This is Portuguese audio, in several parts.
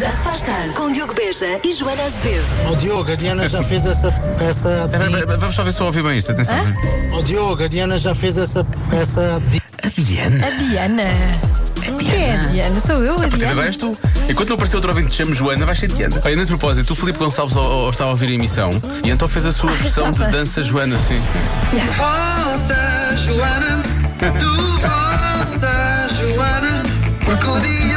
Já se faz tarde com Diogo Beja e Joana Azevedo. Ó Diogo, a Diana já fez essa, essa adivinha. Vamos só ver se eu ouvi bem isto, atenção. Ó Diogo, a Diana já fez essa, essa adivinha. A Diana. A Diana. Quem é a Diana? Sou eu, a Agora Diana. és tu. Enquanto não apareceu outro ouvinte que te chame Joana, vais ser Diana. Olha, nesse propósito, o Filipe Gonçalves ó, ó, estava a ouvir a emissão e então fez a sua versão de dança Joana, sim. Volta, Joana, tu volta, Joana, porque o Diogo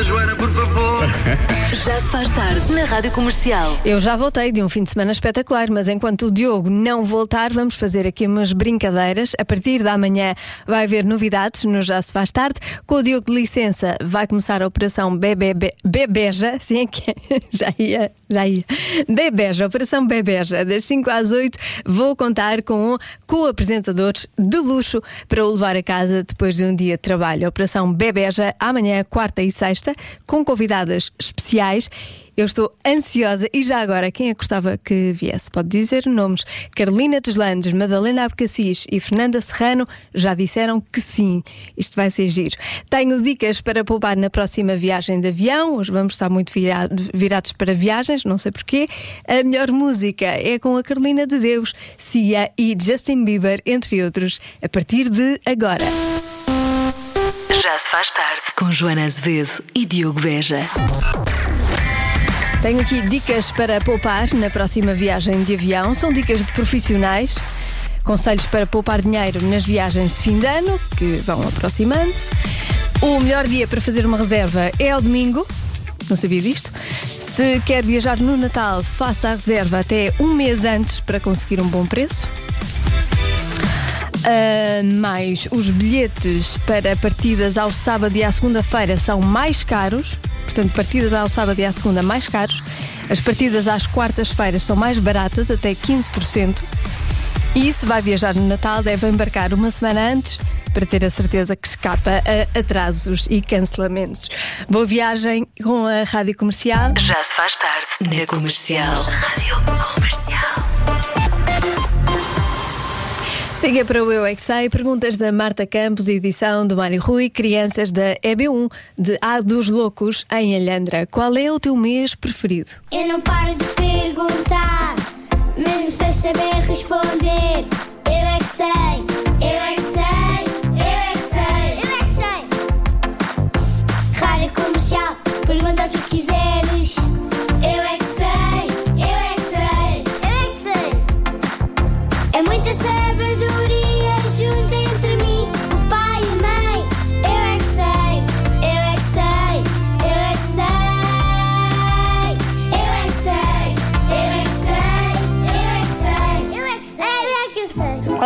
Volta, Joana, por favor. Já se faz tarde na Rádio Comercial. Eu já voltei de um fim de semana espetacular, mas enquanto o Diogo não voltar, vamos fazer aqui umas brincadeiras. A partir da manhã vai haver novidades no Já Se Faz Tarde. Com o Diogo de licença, vai começar a operação Bebe, Be- Bebeja. Sim, é que já ia, já ia. Bebeja, operação Bebeja. Das 5 às 8, vou contar com co-apresentadores de luxo para o levar a casa depois de um dia de trabalho. Operação Bebeja, amanhã, quarta e sexta, com convidadas especiais. Eu estou ansiosa e já agora, quem é que gostava que viesse? Pode dizer nomes. Carolina Deslandes, Madalena Abcacis e Fernanda Serrano já disseram que sim. Isto vai ser giro. Tenho dicas para poupar na próxima viagem de avião. Hoje vamos estar muito vira- virados para viagens, não sei porquê. A melhor música é com a Carolina de Deus, Cia e Justin Bieber, entre outros, a partir de agora. Já se faz tarde com Joana Azevedo e Diogo Beja. Tenho aqui dicas para poupar na próxima viagem de avião. São dicas de profissionais. Conselhos para poupar dinheiro nas viagens de fim de ano, que vão aproximando-se. O melhor dia para fazer uma reserva é ao domingo. Não sabia disto. Se quer viajar no Natal, faça a reserva até um mês antes para conseguir um bom preço. Ah, mais os bilhetes para partidas ao sábado e à segunda-feira são mais caros, portanto, partidas ao sábado e à segunda mais caros. As partidas às quartas-feiras são mais baratas, até 15%. E se vai viajar no Natal, deve embarcar uma semana antes para ter a certeza que escapa a atrasos e cancelamentos. Boa viagem com a Rádio Comercial. Já se faz tarde na Comercial. Rádio Comercial. Siga para o Eu é Que Sei, perguntas da Marta Campos, edição do Mário Rui, crianças da EB1 de A dos Loucos, em Alhandra. Qual é o teu mês preferido? Eu não paro de perguntar, mesmo sem saber responder. Eu é que sei,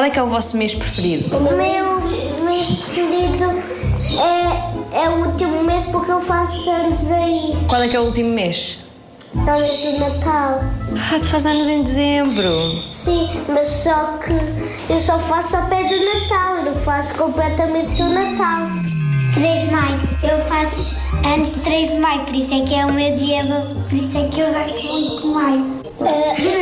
Qual é que é o vosso mês preferido? O meu mês preferido é, é o último mês porque eu faço anos aí. Qual é que é o último mês? É o mês do Natal. Ah, tu faz anos em dezembro. Sim, mas só que eu só faço ao pé do Natal, eu não faço completamente do Natal. 3 de maio, eu faço anos de 3 de maio, por isso é que é o meu dia, por isso é que eu gosto muito de maio. estou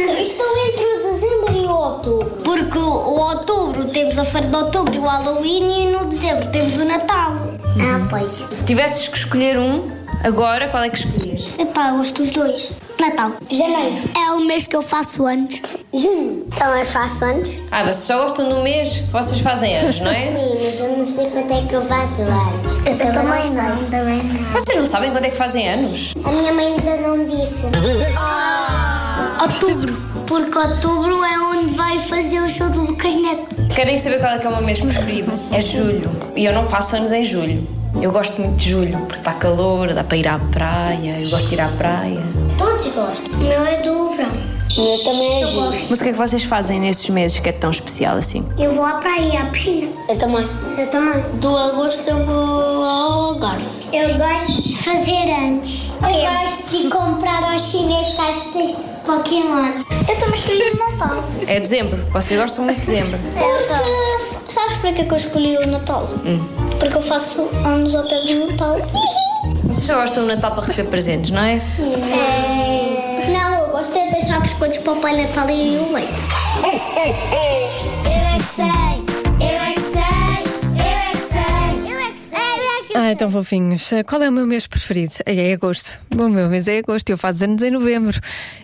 temos a feira de outubro e o Halloween e no dezembro temos o Natal. Ah, pois. Se tivesses que escolher um, agora, qual é que escolhias? Epá, eu gosto dos dois. Natal. Janeiro. É o mês que eu faço anos. Junho. Também faço anos. Ah, vocês só gostam do mês que vocês fazem anos, não é? Sim, mas eu não sei quanto é que eu faço anos. Eu, também não. Também não. Vocês não sabem quando é que fazem anos? A minha mãe ainda não disse. Outubro. Porque outubro é onde vai fazer o show do Lucas Neto. Querem saber qual é que é o meu mês preferido? É julho. E eu não faço anos em julho. Eu gosto muito de julho, porque está calor, dá para ir à praia, eu gosto de ir à praia. Todos gostam. O meu é do verão. O meu também é julho. Mas o que é que vocês fazem nesses meses que é tão especial assim? Eu vou à praia e à piscina. Eu também. Eu também. Do agosto eu vou ao Algarve. Eu gosto de fazer antes. Eu gosto de comprar aos chineses cartas Pokémon. Eu também escolhi o Natal. É dezembro. Vocês gostam muito de dezembro. Porque, sabes para que é que eu escolhi o Natal? Porque eu faço anos ao pé do Natal. Vocês só gostam do Natal para receber presentes, não é? Não, eu gosto é de deixar biscoitos para o Pai Natal e o leite. Eu é que sei, Ai, tão fofinhos. Qual é o meu mês preferido? É, é agosto. O meu mês é agosto. Eu faço anos em novembro.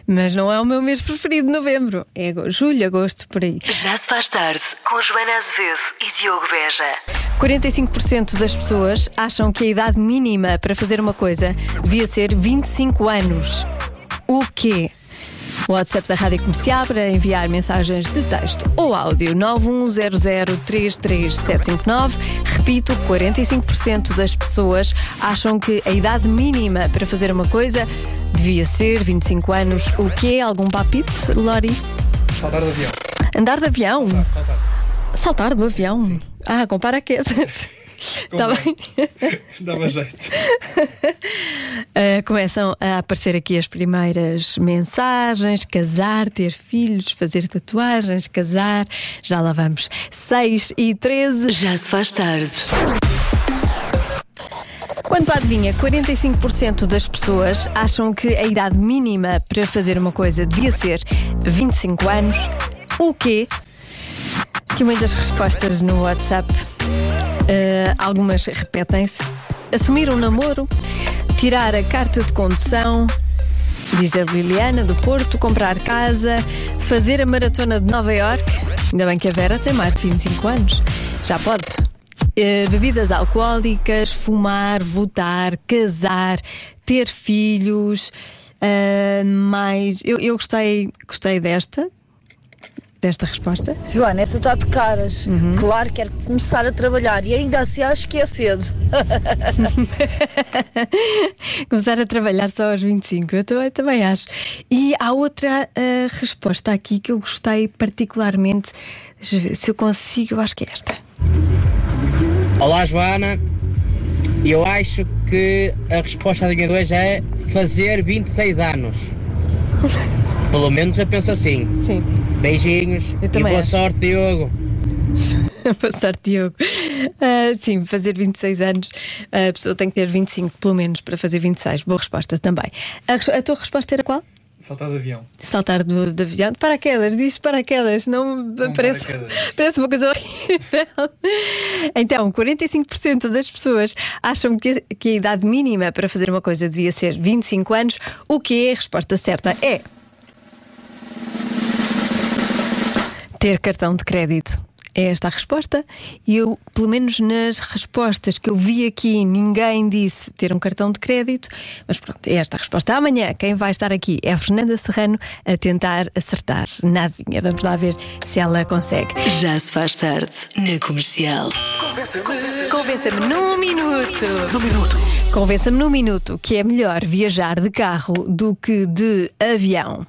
Mas não é o meu mês preferido, novembro. É agosto, julho, agosto, por aí. Já se faz tarde com Joana Azevedo e Diogo Beja. 45% das pessoas acham que a idade mínima para fazer uma coisa devia ser 25 anos. O quê? O WhatsApp da Rádio Comercial para enviar mensagens de texto ou áudio 910033759. Repito, 45% das pessoas acham que a idade mínima para fazer uma coisa devia ser 25 anos. O quê? Algum palpite, Lori? Saltar do avião. Andar de avião? Saltar. Saltar do avião? Ah, com paraquedas. Está bem. Dava jeito. Uh, começam a aparecer aqui as primeiras mensagens: casar, ter filhos, fazer tatuagens, casar. Já lá vamos. 6 e 13. Já se faz tarde. Quanto à adivinha, 45% das pessoas acham que a idade mínima para fazer uma coisa devia ser 25 anos. O quê? Aqui muitas respostas no WhatsApp. Uh, algumas repetem-se. Assumir um namoro, tirar a carta de condução, diz a Liliana do Porto, comprar casa, fazer a maratona de Nova York. Ainda bem que a Vera tem mais de 25 anos. Já pode. Uh, bebidas alcoólicas, fumar, votar, casar, ter filhos. uh, mais. Eu, eu gostei, gostei desta. Desta resposta. Joana, essa está de caras. Claro, quero começar a trabalhar e ainda assim acho que é cedo. Começar a trabalhar só aos 25, eu também, também acho. E há outra ah, resposta aqui que eu gostei particularmente. Deixa eu ver se eu consigo, eu acho que é esta. Olá Joana, eu acho que a resposta à linha 2 é fazer 26 anos. Pelo menos eu penso assim. Sim. Beijinhos Eu e também boa acho. sorte, Diogo. Passar Diogo. Ah, sim, fazer 26 anos, a pessoa tem que ter 25 pelo menos para fazer 26. Boa resposta também. A, a tua resposta era qual? Saltar do avião. Saltar do, do avião. De paraquedas, diz paraquedas, não, parece, paraquedas. parece uma coisa horrível. Então, 45% das pessoas acham que, que a idade mínima para fazer uma coisa devia ser 25 anos. O que é a resposta certa? É. Ter cartão de crédito. É esta a resposta. E eu, pelo menos nas respostas que eu vi aqui, ninguém disse ter um cartão de crédito. Mas pronto, é esta a resposta. Amanhã, quem vai estar aqui é a Fernanda Serrano a tentar acertar na adivinha. Vamos lá ver se ela consegue. Já se faz tarde na comercial. Convença-me num minuto. Num minuto. Convença-me num minuto que é melhor viajar de carro do que de avião.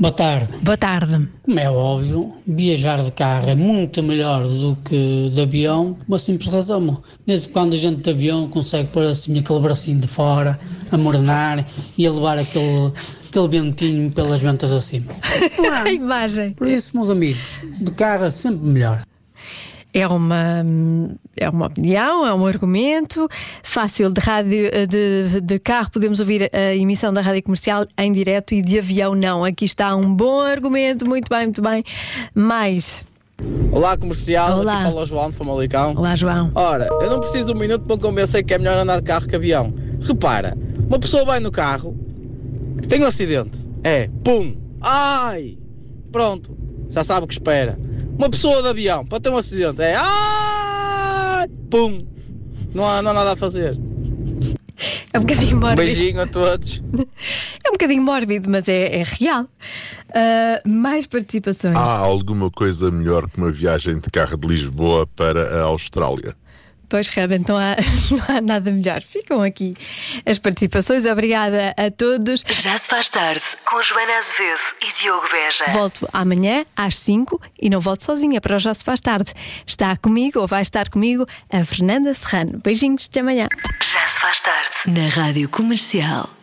Boa tarde. Boa tarde. Como é óbvio, viajar de carro é muito melhor do que de avião, por uma simples razão. Desde quando a gente de avião consegue pôr assim aquele bracinho de fora, a mornar e a levar aquele, aquele ventinho pelas ventas acima. A imagem. Por isso, meus amigos, de carro é sempre melhor. É uma, é uma opinião, é um argumento fácil de rádio, de, de carro. Podemos ouvir a emissão da rádio comercial em direto e de avião não. Aqui está um bom argumento, muito bem, muito bem. Mais. Olá comercial, Olá. aqui fala o João de Famalicão. Olá, João. Ora, eu não preciso de um minuto para me convencer que é melhor andar de carro que avião. Repara, uma pessoa vai no carro, tem um acidente, é, pum, ai, pronto, já sabe o que espera. Uma pessoa de avião, para ter um acidente, é, ai, pum, não há, não há nada a fazer. É um bocadinho Um mórbido. beijinho a todos. É um bocadinho mórbido, mas é, é real. Ah, mais participações. Há alguma coisa melhor que uma viagem de carro de Lisboa para a Austrália? Pois realmente não há, não há nada melhor. Ficam aqui as participações. Obrigada a todos. Já se faz tarde com Joana Azevedo e Diogo Beja. Volto amanhã às 5 e não volto sozinha para o Já Se Faz Tarde. Está comigo ou vai estar comigo a Fernanda Serrano. Beijinhos, até amanhã. Já se faz tarde na Rádio Comercial.